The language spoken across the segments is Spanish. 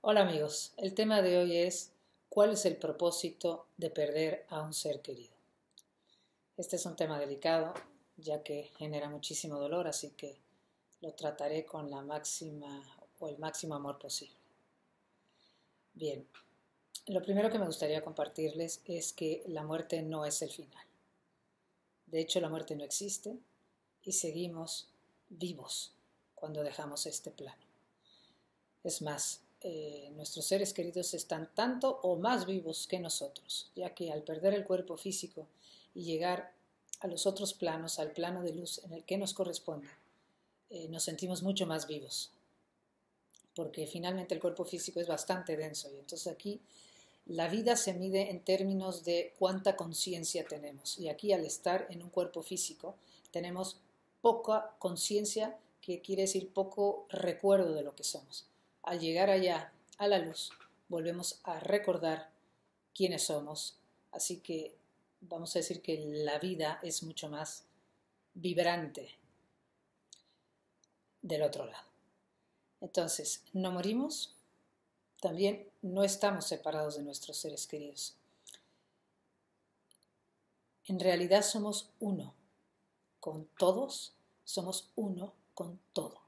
Hola amigos, el tema de hoy es ¿cuál es el propósito de perder a un ser querido? Este es un tema delicado ya que genera muchísimo dolor, así que lo trataré con la máxima o el máximo amor posible. Bien, lo primero que me gustaría compartirles es que la muerte no es el final. De hecho, la muerte no existe y seguimos vivos cuando dejamos este plano. Es más, eh, nuestros seres queridos están tanto o más vivos que nosotros, ya que al perder el cuerpo físico y llegar a los otros planos, al plano de luz en el que nos corresponde, eh, nos sentimos mucho más vivos, porque finalmente el cuerpo físico es bastante denso y entonces aquí la vida se mide en términos de cuánta conciencia tenemos y aquí al estar en un cuerpo físico tenemos poca conciencia, que quiere decir poco recuerdo de lo que somos al llegar allá a la luz, volvemos a recordar quiénes somos. Así que vamos a decir que la vida es mucho más vibrante del otro lado. Entonces, no morimos, también no estamos separados de nuestros seres queridos. En realidad somos uno con todos, somos uno con todo.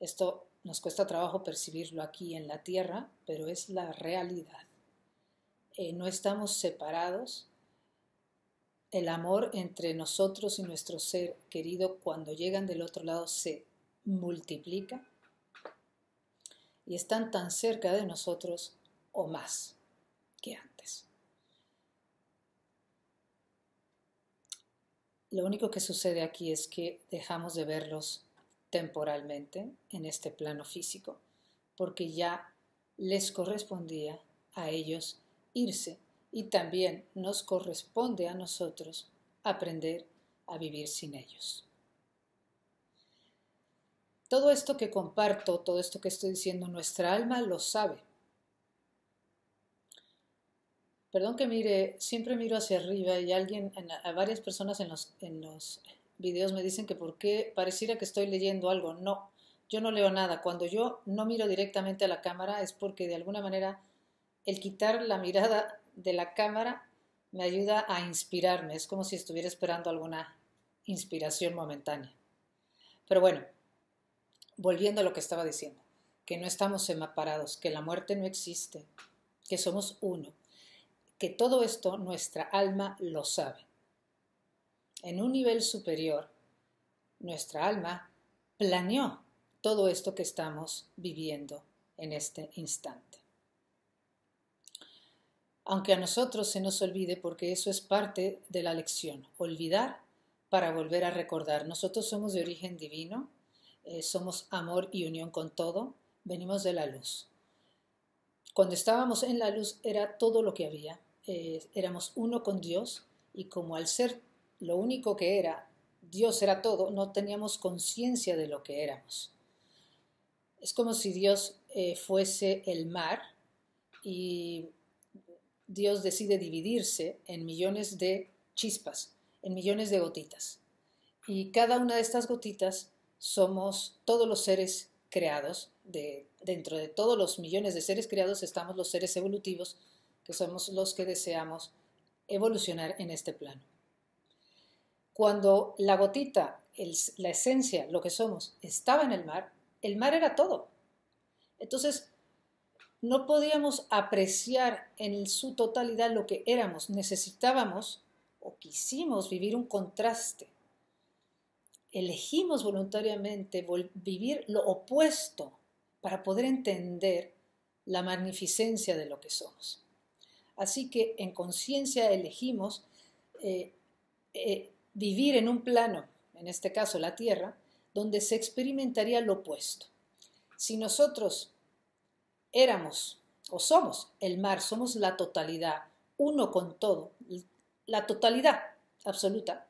Esto nos cuesta trabajo percibirlo aquí en la tierra, pero es la realidad. Eh, no estamos separados. El amor entre nosotros y nuestro ser querido cuando llegan del otro lado se multiplica y están tan cerca de nosotros o más que antes. Lo único que sucede aquí es que dejamos de verlos temporalmente en este plano físico, porque ya les correspondía a ellos irse y también nos corresponde a nosotros aprender a vivir sin ellos. Todo esto que comparto, todo esto que estoy diciendo, nuestra alma lo sabe. Perdón que mire, siempre miro hacia arriba y alguien, a varias personas en los, en los videos me dicen que por qué pareciera que estoy leyendo algo. No, yo no leo nada. Cuando yo no miro directamente a la cámara es porque de alguna manera el quitar la mirada de la cámara me ayuda a inspirarme. Es como si estuviera esperando alguna inspiración momentánea. Pero bueno, volviendo a lo que estaba diciendo, que no estamos separados, que la muerte no existe, que somos uno, que todo esto nuestra alma lo sabe en un nivel superior, nuestra alma planeó todo esto que estamos viviendo en este instante. Aunque a nosotros se nos olvide, porque eso es parte de la lección, olvidar para volver a recordar. Nosotros somos de origen divino, eh, somos amor y unión con todo, venimos de la luz. Cuando estábamos en la luz era todo lo que había, eh, éramos uno con Dios y como al ser lo único que era, Dios era todo, no teníamos conciencia de lo que éramos. Es como si Dios eh, fuese el mar y Dios decide dividirse en millones de chispas, en millones de gotitas. Y cada una de estas gotitas somos todos los seres creados. De, dentro de todos los millones de seres creados estamos los seres evolutivos, que somos los que deseamos evolucionar en este plano. Cuando la gotita, la esencia, lo que somos, estaba en el mar, el mar era todo. Entonces, no podíamos apreciar en su totalidad lo que éramos. Necesitábamos o quisimos vivir un contraste. Elegimos voluntariamente vivir lo opuesto para poder entender la magnificencia de lo que somos. Así que en conciencia elegimos eh, eh, vivir en un plano, en este caso la Tierra, donde se experimentaría lo opuesto. Si nosotros éramos o somos el mar, somos la totalidad, uno con todo, la totalidad absoluta,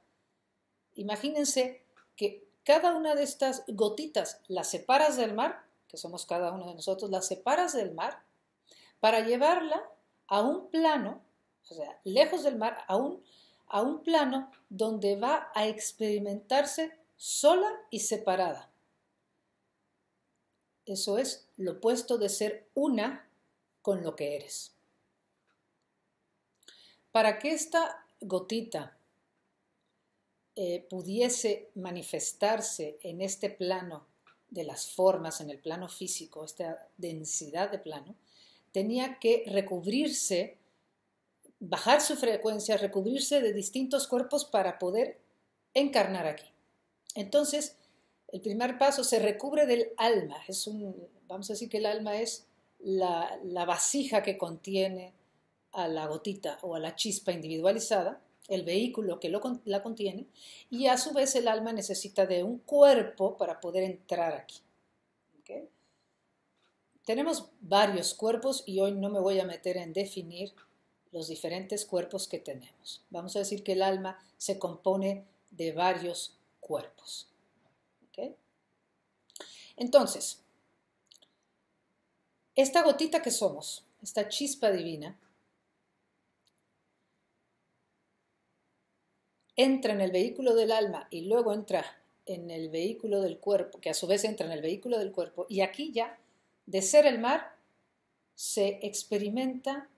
imagínense que cada una de estas gotitas las separas del mar, que somos cada uno de nosotros, las separas del mar para llevarla a un plano, o sea, lejos del mar, a un a un plano donde va a experimentarse sola y separada. Eso es lo opuesto de ser una con lo que eres. Para que esta gotita eh, pudiese manifestarse en este plano de las formas, en el plano físico, esta densidad de plano, tenía que recubrirse, bajar su frecuencia, recubrirse de distintos cuerpos para poder encarnar aquí. Entonces, el primer paso se recubre del alma. Es un, vamos a decir que el alma es la, vasija que contiene a la gotita o a la chispa individualizada, el vehículo que la contiene, y a su vez el alma necesita de un cuerpo para poder entrar aquí. Tenemos varios cuerpos y hoy no me voy a meter en definir los diferentes cuerpos que tenemos. Vamos a decir que el alma se compone de varios cuerpos. Entonces, esta gotita que somos, esta chispa divina, entra en el vehículo del alma y luego entra en el vehículo del cuerpo, que a su vez entra en el vehículo del cuerpo, y aquí ya, de ser el mar, se experimenta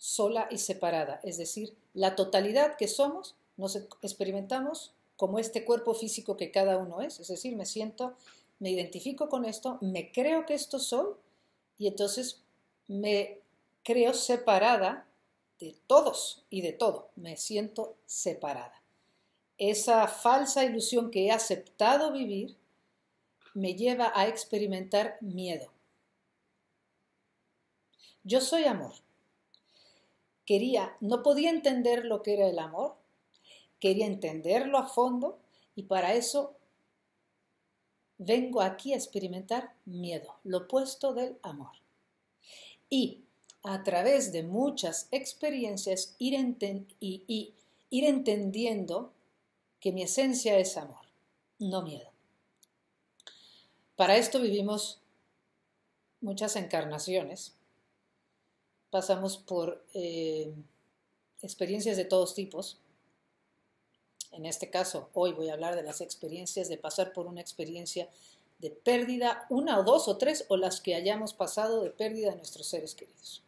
sola y separada, es decir, la totalidad que somos, nos experimentamos como este cuerpo físico que cada uno es, es decir, me siento, me identifico con esto, me creo que esto soy y entonces me creo separada de todos y de todo, me siento separada. Esa falsa ilusión que he aceptado vivir me lleva a experimentar miedo. Yo soy amor. Quería, no podía entender lo que era el amor, quería entenderlo a fondo y para eso vengo aquí a experimentar miedo, lo opuesto del amor. Y a través de muchas experiencias ir, y, ir entendiendo que mi esencia es amor, no miedo. Para esto vivimos muchas encarnaciones, pasamos por eh, experiencias de todos tipos, en este caso, hoy voy a hablar de las experiencias de pasar por una experiencia de pérdida, una o dos o tres, o las que hayamos pasado de pérdida de nuestros seres queridos.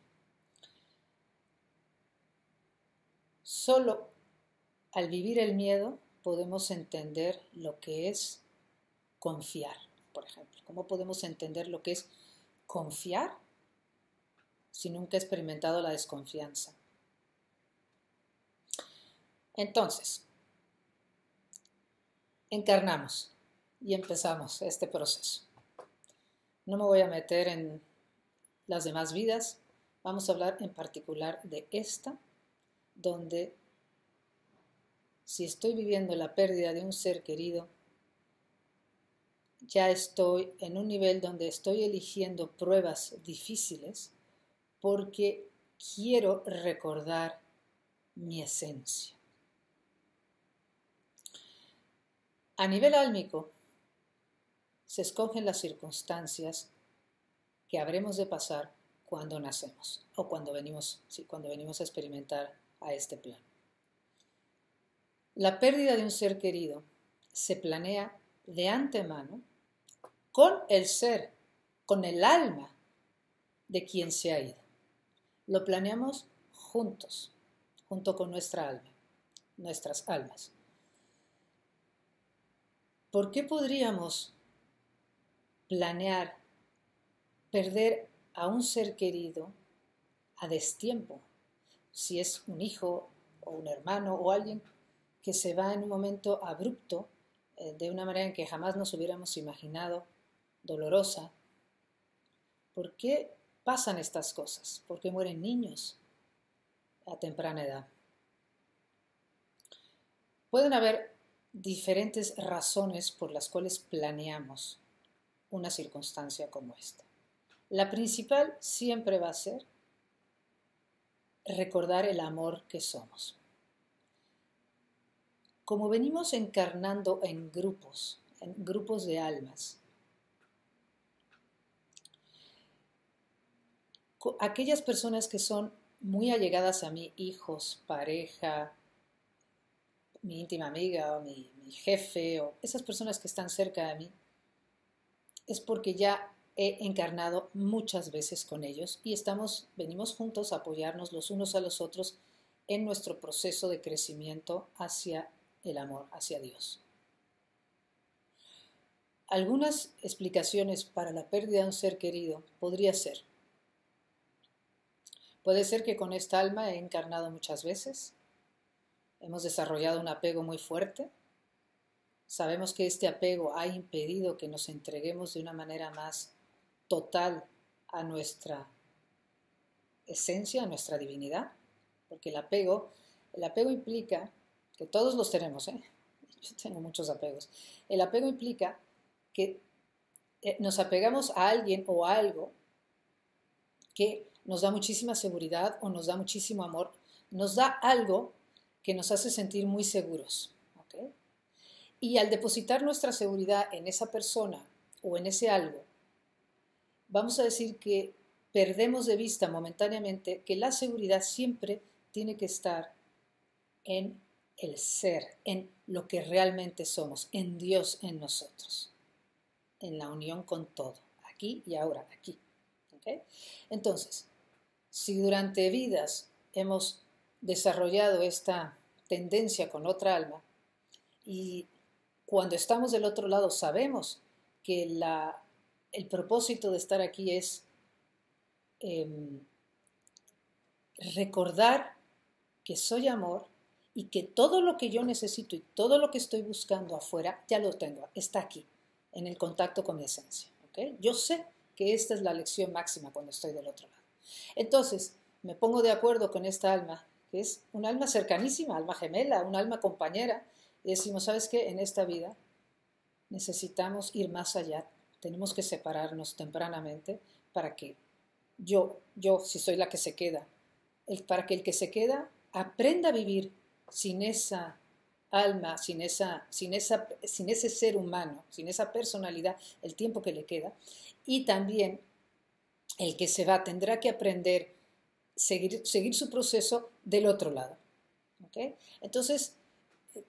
Solo al vivir el miedo podemos entender lo que es confiar, por ejemplo. ¿Cómo podemos entender lo que es confiar si nunca he experimentado la desconfianza? Entonces, encarnamos y empezamos este proceso. No me voy a meter en las demás vidas, vamos a hablar en particular de esta, donde si estoy viviendo la pérdida de un ser querido, ya estoy en un nivel donde estoy eligiendo pruebas difíciles porque quiero recordar mi esencia. A nivel álmico, se escogen las circunstancias que habremos de pasar cuando nacemos o cuando venimos, cuando venimos a experimentar a este plan. La pérdida de un ser querido se planea de antemano con el ser, con el alma de quien se ha ido. Lo planeamos juntos, junto con nuestra alma, nuestras almas. ¿Por qué podríamos planear perder a un ser querido a destiempo? Si es un hijo o un hermano o alguien que se va en un momento abrupto, eh, de una manera en que jamás nos hubiéramos imaginado, dolorosa. ¿Por qué pasan estas cosas? ¿Por qué mueren niños a temprana edad? Pueden haber diferentes razones por las cuales planeamos una circunstancia como esta. La principal siempre va a ser recordar el amor que somos. Como venimos encarnando en grupos, en grupos de almas, aquellas personas que son muy allegadas a mí, hijos, pareja, mi íntima amiga o mi, jefe o esas personas que están cerca de mí, es porque ya he encarnado muchas veces con ellos y estamos, venimos juntos a apoyarnos los unos a los otros en nuestro proceso de crecimiento hacia el amor, hacia Dios. Algunas explicaciones para la pérdida de un ser querido podría ser. Puede ser que con esta alma he encarnado muchas veces, hemos desarrollado un apego muy fuerte, sabemos que este apego ha impedido que nos entreguemos de una manera más total a nuestra esencia, a nuestra divinidad, porque el apego, el apego implica, que todos los tenemos, ¿eh? yo tengo muchos apegos, el apego implica que eh, nos apegamos a alguien o a algo que nos da muchísima seguridad o nos da muchísimo amor, nos da algo que nos hace sentir muy seguros. Y al depositar nuestra seguridad en esa persona o en ese algo, vamos a decir que perdemos de vista momentáneamente que la seguridad siempre tiene que estar en el ser, en lo que realmente somos, en Dios en nosotros, en la unión con todo, aquí y ahora, aquí. Entonces, si durante vidas hemos desarrollado esta tendencia con otra alma y cuando estamos del otro lado sabemos que el propósito de estar aquí es em, recordar que soy amor y que todo lo que yo necesito y todo lo que estoy buscando afuera ya lo tengo, está aquí, en el contacto con mi esencia. Yo sé que esta es la lección máxima cuando estoy del otro lado. Entonces, me pongo de acuerdo con esta alma, que es un alma cercanísima, alma gemela, un alma compañera, y decimos, ¿sabes qué? En esta vida necesitamos ir más allá, tenemos que separarnos tempranamente para que yo, yo, si soy la que se queda, para que el que se queda aprenda a vivir sin esa alma, sin, esa, sin, esa, sin ese ser humano, sin esa personalidad, el tiempo que le queda. Y también el que se va tendrá que aprender seguir, seguir su proceso del otro lado. Entonces,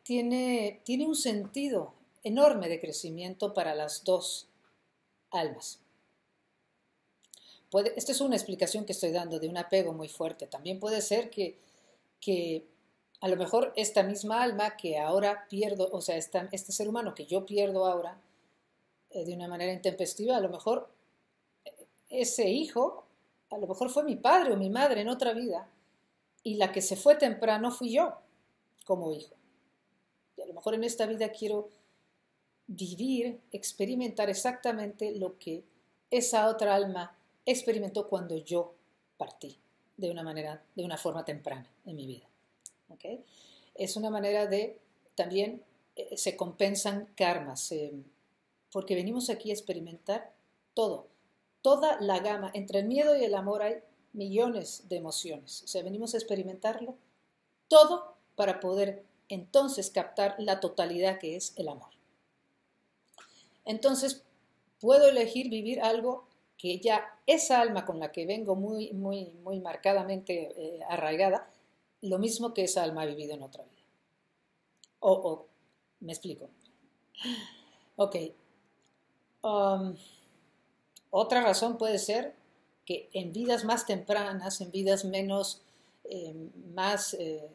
tiene, tiene un sentido enorme de crecimiento para las dos almas. Puede, esta es una explicación que estoy dando de un apego muy fuerte. También puede ser que, que a lo mejor esta misma alma que ahora pierdo, o sea, este ser humano que yo pierdo ahora eh, de una manera intempestiva, a lo mejor ese hijo, a lo mejor fue mi padre o mi madre en otra vida, y la que se fue temprano fui yo como hijo. Y a lo mejor en esta vida quiero vivir, experimentar exactamente lo que esa otra alma experimentó cuando yo partí de una manera, de una forma temprana en mi vida. Es una manera de también eh, se compensan karmas, porque venimos aquí a experimentar todo, toda la gama. Entre el miedo y el amor hay millones de emociones. O sea, venimos a experimentarlo todo para poder entonces captar la totalidad que es el amor. Entonces, puedo elegir vivir algo que ya esa alma con la que vengo muy, muy, muy marcadamente eh, arraigada, lo mismo que esa alma ha vivido en otra vida. O, me explico. Ok. Um, otra razón puede ser que en vidas más tempranas, en vidas menos, eh, más eh,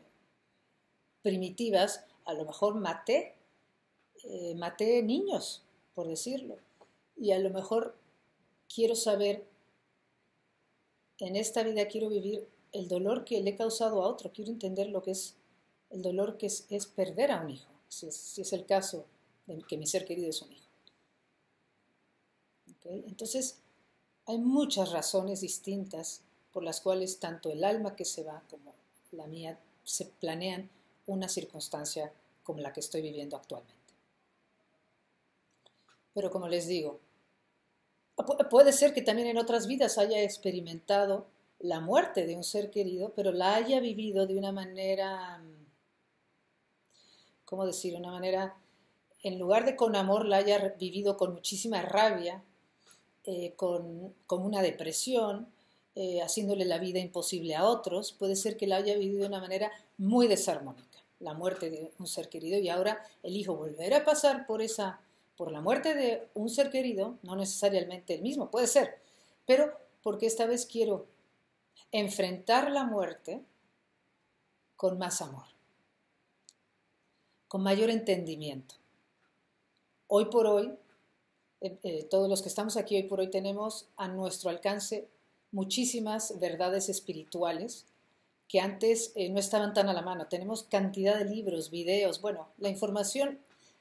primitivas, a lo mejor maté, eh, maté niños, por decirlo. Y a lo mejor quiero saber, en esta vida quiero vivir el dolor que le he causado a otro, quiero entender lo que es el dolor que es, perder a un hijo, si es, el caso de que mi ser querido es un hijo. Entonces, hay muchas razones distintas por las cuales tanto el alma que se va como la mía se planean una circunstancia como la que estoy viviendo actualmente. Pero como les digo, puede ser que también en otras vidas haya experimentado la muerte de un ser querido, pero la haya vivido de una manera, ¿cómo decir? Una manera, en lugar de con amor, la haya vivido con muchísima rabia, eh, con, una depresión, eh, haciéndole la vida imposible a otros, puede ser que la haya vivido de una manera muy desarmónica, la muerte de un ser querido, y ahora elijo volver a pasar por esa, por la muerte de un ser querido, no necesariamente el mismo, puede ser, pero porque esta vez quiero enfrentar la muerte con más amor, con mayor entendimiento. Hoy por hoy, eh, todos los que estamos aquí hoy por hoy tenemos a nuestro alcance muchísimas verdades espirituales que antes eh, no estaban tan a la mano. Tenemos cantidad de libros, videos, bueno, la información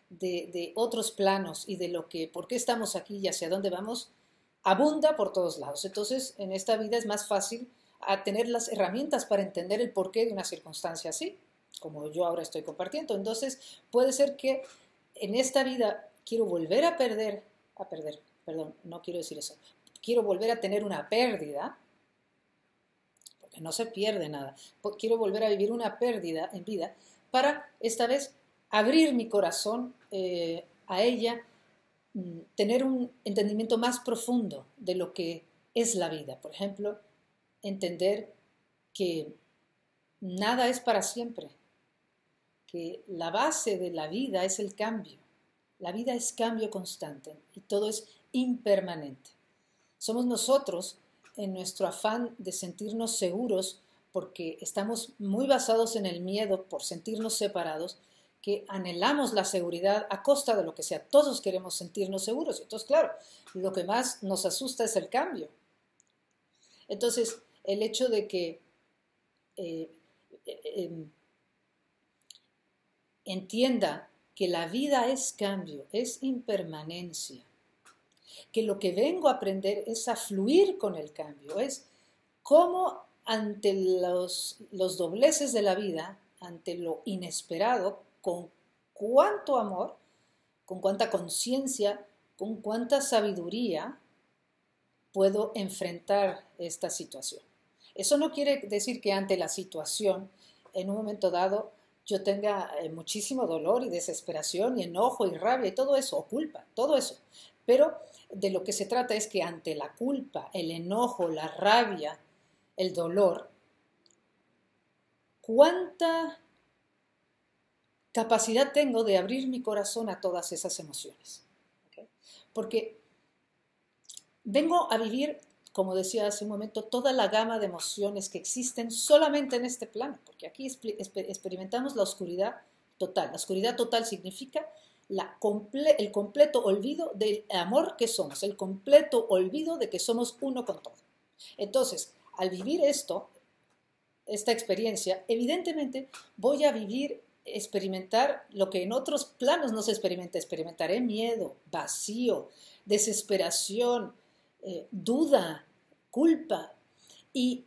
de, de, otros planos y de lo que, por qué estamos aquí y hacia dónde vamos, abunda por todos lados. Entonces, en esta vida es más fácil a tener las herramientas para entender el porqué de una circunstancia así, como yo ahora estoy compartiendo. Entonces, puede ser que en esta vida quiero volver a perder, a perder, perdón, no quiero decir eso, quiero volver a tener una pérdida, porque no se pierde nada, quiero volver a vivir una pérdida en vida para esta vez abrir mi corazón eh, a ella, mm, tener un entendimiento más profundo de lo que es la vida. Por ejemplo, entender que nada es para siempre, que la base de la vida es el cambio. La vida es cambio constante y todo es impermanente. Somos nosotros, en nuestro afán de sentirnos seguros, porque estamos muy basados en el miedo por sentirnos separados, que anhelamos la seguridad a costa de lo que sea. Todos queremos sentirnos seguros. Entonces, claro, lo que más nos asusta es el cambio. Entonces, el hecho de que eh, eh, em, entienda que la vida es cambio, es impermanencia, que lo que vengo a aprender es a fluir con el cambio, es cómo ante los, los dobleces de la vida, ante lo inesperado, con cuánto amor, con cuánta conciencia, con cuánta sabiduría puedo enfrentar esta situación. Eso no quiere decir que ante la situación, en un momento dado, yo tenga eh, muchísimo dolor y desesperación y enojo y rabia y todo eso, o culpa, todo eso. Pero de lo que se trata es que ante la culpa, el enojo, la rabia, el dolor, ¿cuánta capacidad tengo de abrir mi corazón a todas esas emociones? Porque vengo a vivir como decía hace un momento, toda la gama de emociones que existen solamente en este plano, porque aquí experimentamos la oscuridad total. La oscuridad total significa el completo olvido del amor que somos, el completo olvido de que somos uno con todo. Entonces, al vivir esto, esta experiencia, evidentemente voy a vivir, experimentar lo que en otros planos no se experimenta. Experimentaré miedo, vacío, desesperación, eh, duda, culpa. Y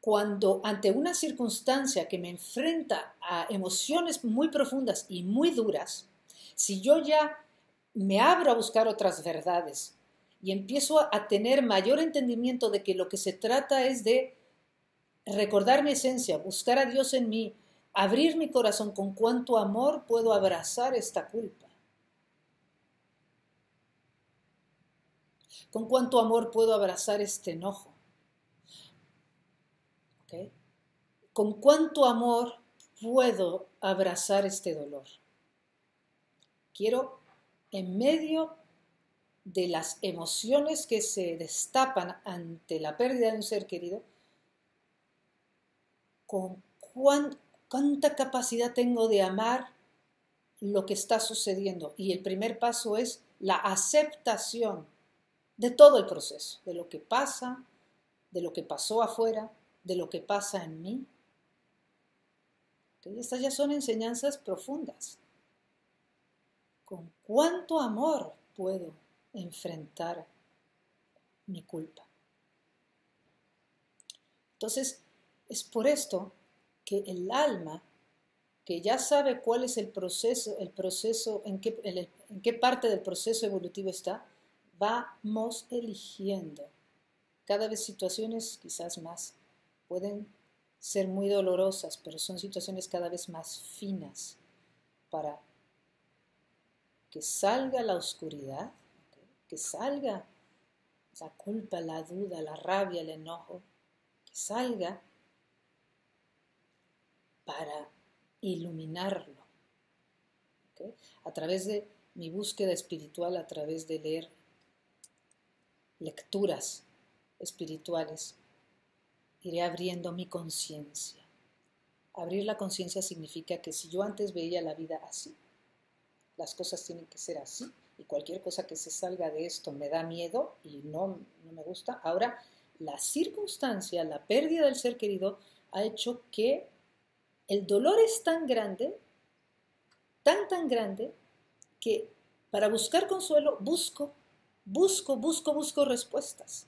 cuando ante una circunstancia que me enfrenta a emociones muy profundas y muy duras, si yo ya me abro a buscar otras verdades y empiezo a tener mayor entendimiento de que lo que se trata es de recordar mi esencia, buscar a Dios en mí, abrir mi corazón con cuánto amor puedo abrazar esta culpa ¿Con cuánto amor puedo abrazar este enojo? ¿Con cuánto amor puedo abrazar este dolor? Quiero, en medio de las emociones que se destapan ante la pérdida de un ser querido, con cuánta capacidad tengo de amar lo que está sucediendo. Y el primer paso es la aceptación de todo el proceso, de lo que pasa, de lo que pasó afuera, de lo que pasa en mí. Estas ya son enseñanzas profundas. ¿Con cuánto amor puedo enfrentar mi culpa? Entonces, es por esto que el alma, que ya sabe cuál es el proceso, el proceso, en qué, en qué parte del proceso evolutivo está, vamos eligiendo. Cada vez situaciones quizás más pueden ser muy dolorosas, pero son situaciones cada vez más finas para que salga la oscuridad, que salga la culpa, la duda, la rabia, el enojo, que salga para iluminarlo. A través de mi búsqueda espiritual a través de leer lecturas espirituales, iré abriendo mi conciencia. Abrir la conciencia significa que si yo antes veía la vida así, las cosas tienen que ser así, y cualquier cosa que se salga de esto me da miedo y no, no me gusta, ahora la circunstancia, la pérdida del ser querido, ha hecho que el dolor es tan grande, tan, tan grande, que para buscar consuelo busco, busco, busco, busco respuestas.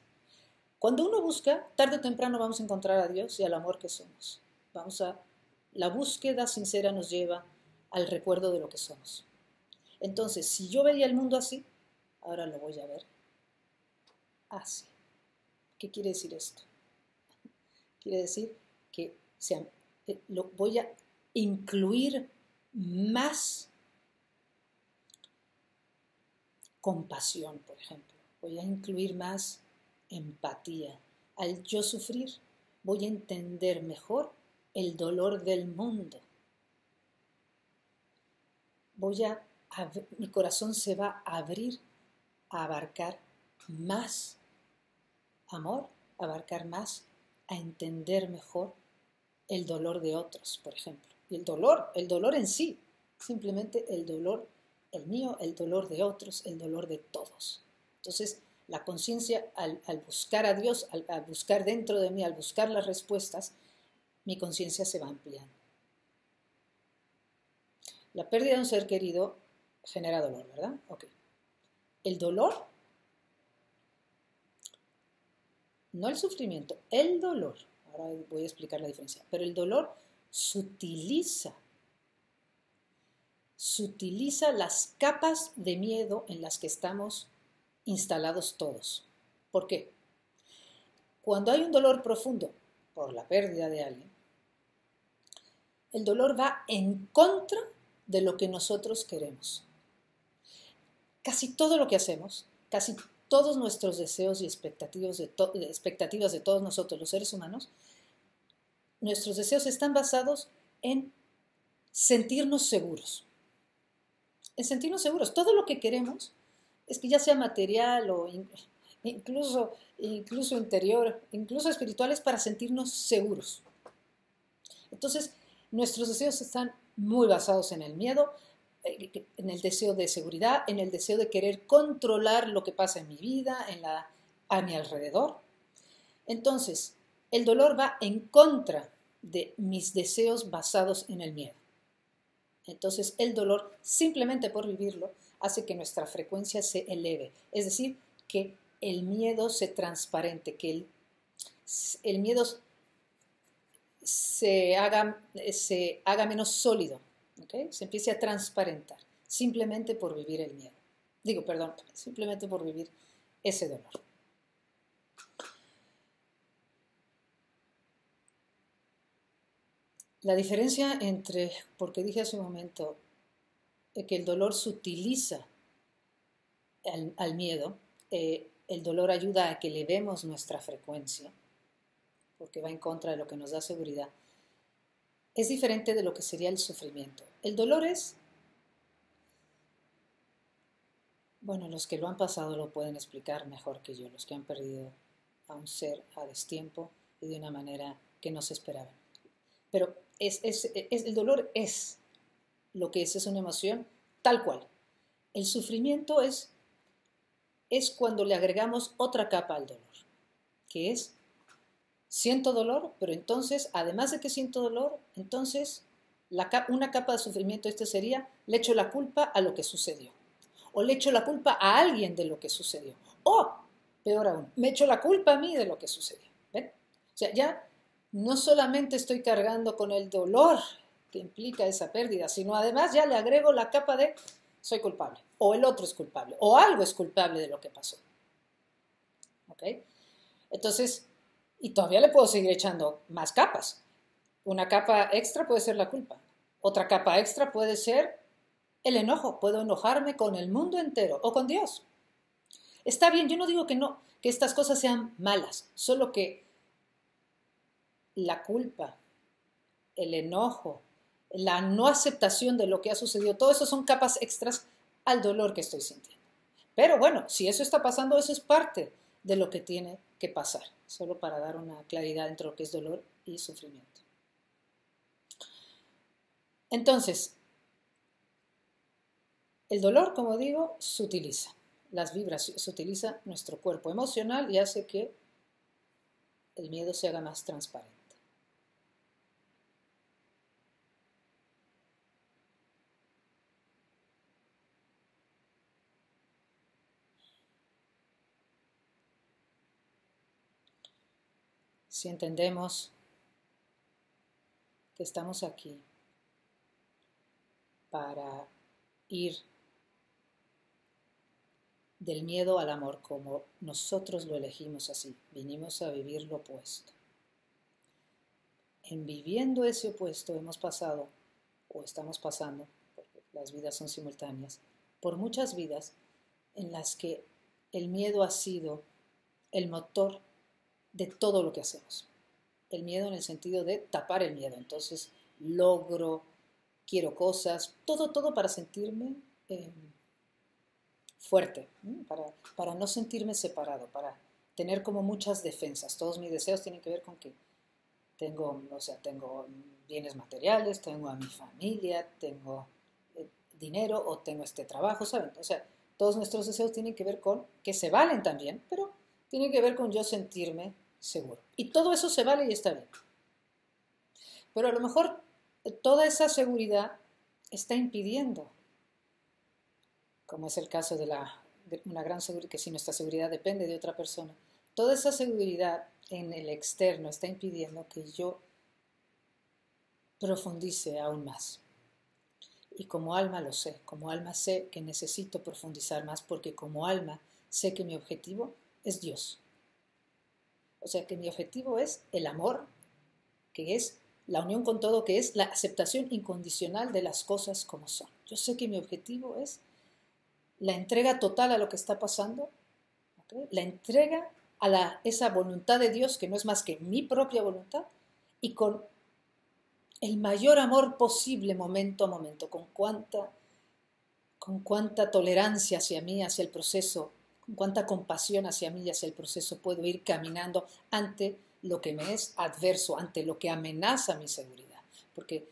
Cuando uno busca, tarde o temprano vamos a encontrar a Dios y al amor que somos. Vamos a la búsqueda sincera nos lleva al recuerdo de lo que somos. Entonces, si yo veía el mundo así, ahora lo voy a ver así. ¿Qué quiere decir esto? Quiere decir que eh, lo voy a incluir más compasión, por ejemplo. Voy a incluir más empatía. Al yo sufrir, voy a entender mejor el dolor del mundo. Voy a, mi corazón se va a abrir a abarcar más amor, a abarcar más, a entender mejor el dolor de otros, por ejemplo. Y el dolor, el dolor en sí, simplemente el dolor, el mío, el dolor de otros, el dolor de todos. Entonces, la conciencia, al, buscar a Dios, al, al buscar dentro de mí, al buscar las respuestas, mi conciencia se va ampliando. La pérdida de un ser querido genera dolor, ¿verdad? Ok. El dolor, no el sufrimiento, el dolor, ahora voy a explicar la diferencia, pero el dolor sutiliza, sutiliza las capas de miedo en las que estamos instalados todos. ¿Por qué? Cuando hay un dolor profundo por la pérdida de alguien, el dolor va en contra de lo que nosotros queremos. Casi todo lo que hacemos, casi todos nuestros deseos y expectativas de, expectativas de todos nosotros, los seres humanos, nuestros deseos están basados en sentirnos seguros. En sentirnos seguros. Todo lo que queremos es que ya sea material o incluso, incluso interior, incluso espiritual, es para sentirnos seguros. Entonces, Nuestros deseos están muy basados en el miedo, eh, en el deseo de seguridad, en el deseo de querer controlar lo que pasa en mi vida, en la, a mi alrededor. Entonces, el dolor va en contra de mis deseos basados en el miedo. Entonces, el dolor, simplemente por vivirlo, hace que nuestra frecuencia se eleve. Es decir, que el miedo se transparente, que el, miedo se haga, se haga menos sólido, se empiece a transparentar, simplemente por vivir el miedo. Digo, perdón, simplemente por vivir ese dolor. La diferencia entre, porque dije hace un momento, que el dolor sutiliza al, al miedo, eh, el dolor ayuda a que elevemos nuestra frecuencia porque va en contra de lo que nos da seguridad, es diferente de lo que sería el sufrimiento. El dolor es, bueno, los que lo han pasado lo pueden explicar mejor que yo, los que han perdido a un ser a destiempo y de una manera que no se esperaba. Pero es, el dolor es lo que es, es una emoción tal cual. El sufrimiento es, es cuando le agregamos otra capa al dolor, que es siento dolor, pero entonces, además de que siento dolor, entonces una capa de sufrimiento este sería, le echo la culpa a lo que sucedió. O le echo la culpa a alguien de lo que sucedió. O, peor aún, me echo la culpa a mí de lo que sucedió. O sea, ya no solamente estoy cargando con el dolor que implica esa pérdida, sino además ya le agrego la capa de soy culpable, o el otro es culpable, o algo es culpable de lo que pasó. ¿Ok? Entonces, y todavía le puedo seguir echando más capas. Una capa extra puede ser la culpa. Otra capa extra puede ser el enojo. Puedo enojarme con el mundo entero o con Dios. Está bien, yo no digo que no, que estas cosas sean malas, solo que la culpa, el enojo, la no aceptación de lo que ha sucedido, todo eso son capas extras al dolor que estoy sintiendo. Pero bueno, si eso está pasando, eso es parte de lo que tiene que pasar, solo para dar una claridad entre lo que es dolor y sufrimiento. Entonces, el dolor, como digo, se utiliza, las vibras, se utiliza nuestro cuerpo emocional y hace que el miedo se haga más transparente. Si entendemos que estamos aquí para ir del miedo al amor como nosotros lo elegimos así, vinimos a vivir lo opuesto. En viviendo ese opuesto hemos pasado, o estamos pasando, porque las vidas son simultáneas, por muchas vidas en las que el miedo ha sido el motor de todo lo que hacemos. El miedo en el sentido de tapar el miedo. Entonces, logro, quiero cosas, todo, todo para sentirme eh, fuerte, para, para no sentirme separado, para tener como muchas defensas. Todos mis deseos tienen que ver con que tengo, o sea, tengo bienes materiales, tengo a mi familia, tengo eh, dinero o tengo este trabajo, ¿saben? O sea, todos nuestros deseos tienen que ver con que se valen también, pero tienen que ver con yo sentirme seguro. Y todo eso se vale y está bien. Pero a lo mejor toda esa seguridad está impidiendo, como es el caso de, la, una gran seguridad, que si nuestra seguridad depende de otra persona, toda esa seguridad en el externo está impidiendo que yo profundice aún más. Y como alma lo sé, como alma sé que necesito profundizar más porque como alma sé que mi objetivo es Dios. O sea que mi objetivo es el amor, que es la unión con todo, que es la aceptación incondicional de las cosas como son. Yo sé que mi objetivo es la entrega total a lo que está pasando, la entrega a esa voluntad de Dios, que no es más que mi propia voluntad, y con el mayor amor posible momento a momento, con cuánta, con cuánta tolerancia hacia mí, hacia el proceso, cuánta compasión hacia mí y hacia el proceso puedo ir caminando ante lo que me es adverso, ante lo que amenaza mi seguridad. Porque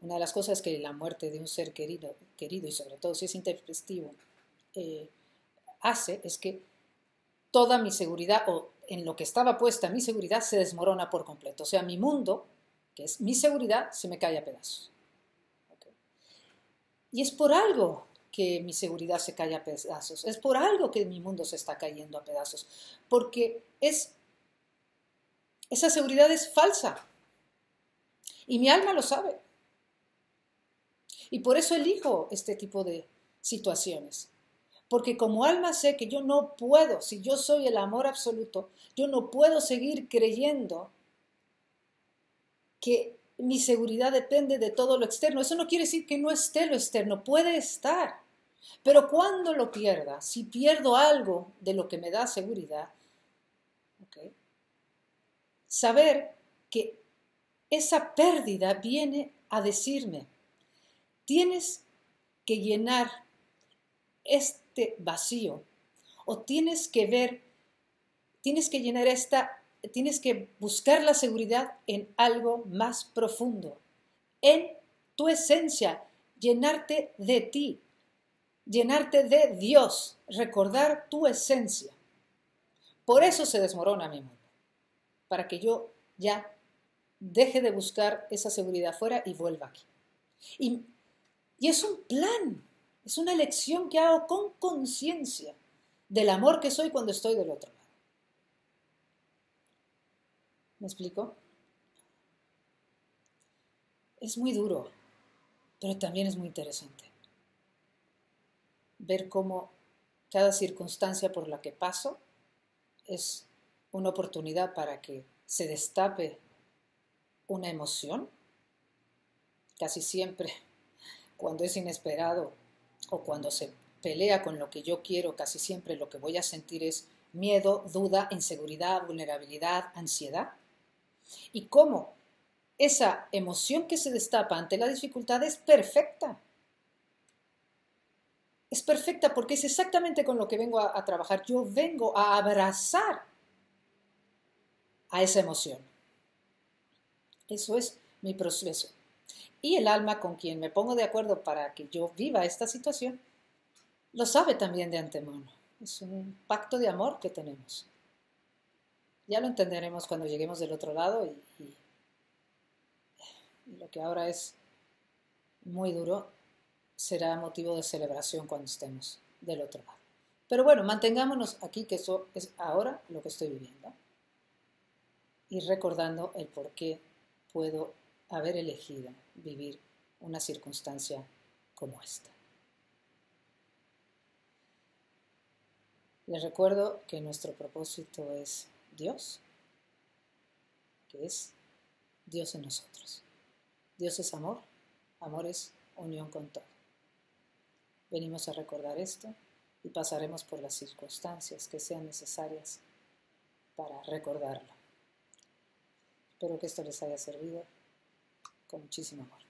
una de las cosas que la muerte de un ser querido, querido y sobre todo si es intempestivo, eh, hace es que toda mi seguridad o en lo que estaba puesta mi seguridad se desmorona por completo. O sea, mi mundo, que es mi seguridad, se me cae a pedazos. Y es por algo que mi seguridad se cae a pedazos. Es por algo que mi mundo se está cayendo a pedazos. Porque es esa seguridad es falsa. Y mi alma lo sabe. Y por eso elijo este tipo de situaciones. Porque como alma sé que yo no puedo, si yo soy el amor absoluto, yo no puedo seguir creyendo que mi seguridad depende de todo lo externo. Eso no quiere decir que no esté lo externo, puede estar. Pero cuando lo pierda, si pierdo algo de lo que me da seguridad, saber que esa pérdida viene a decirme, tienes que llenar este vacío o tienes que ver, tienes que llenar esta, tienes que buscar la seguridad en algo más profundo, en tu esencia, llenarte de ti, llenarte de Dios, recordar tu esencia. Por eso se desmorona mi mundo para que yo ya deje de buscar esa seguridad fuera y vuelva aquí. Y, y es un plan, es una elección que hago con conciencia del amor que soy cuando estoy del otro lado. ¿Me explico? Es muy duro, pero también es muy interesante. Ver cómo cada circunstancia por la que paso es una oportunidad para que se destape una emoción, casi siempre cuando es inesperado o cuando se pelea con lo que yo quiero, casi siempre lo que voy a sentir es miedo, duda, inseguridad, vulnerabilidad, ansiedad. Y cómo esa emoción que se destapa ante la dificultad es perfecta. es perfecta porque es exactamente con lo que vengo a, trabajar. Yo vengo a abrazar a esa emoción. Eso es mi proceso. Y el alma con quien me pongo de acuerdo para que yo viva esta situación, lo sabe también de antemano. Es un pacto de amor que tenemos. Ya lo entenderemos cuando lleguemos del otro lado y, lo que ahora es muy duro será motivo de celebración cuando estemos del otro lado. Pero bueno, mantengámonos aquí, que eso es ahora lo que estoy viviendo. Y recordando el por qué puedo haber elegido vivir una circunstancia como esta. Les recuerdo que nuestro propósito es Dios, que es Dios en nosotros. Dios es amor, amor es unión con todo. Venimos a recordar esto y pasaremos por las circunstancias que sean necesarias para recordarlo. Espero que esto les haya servido con muchísimo amor.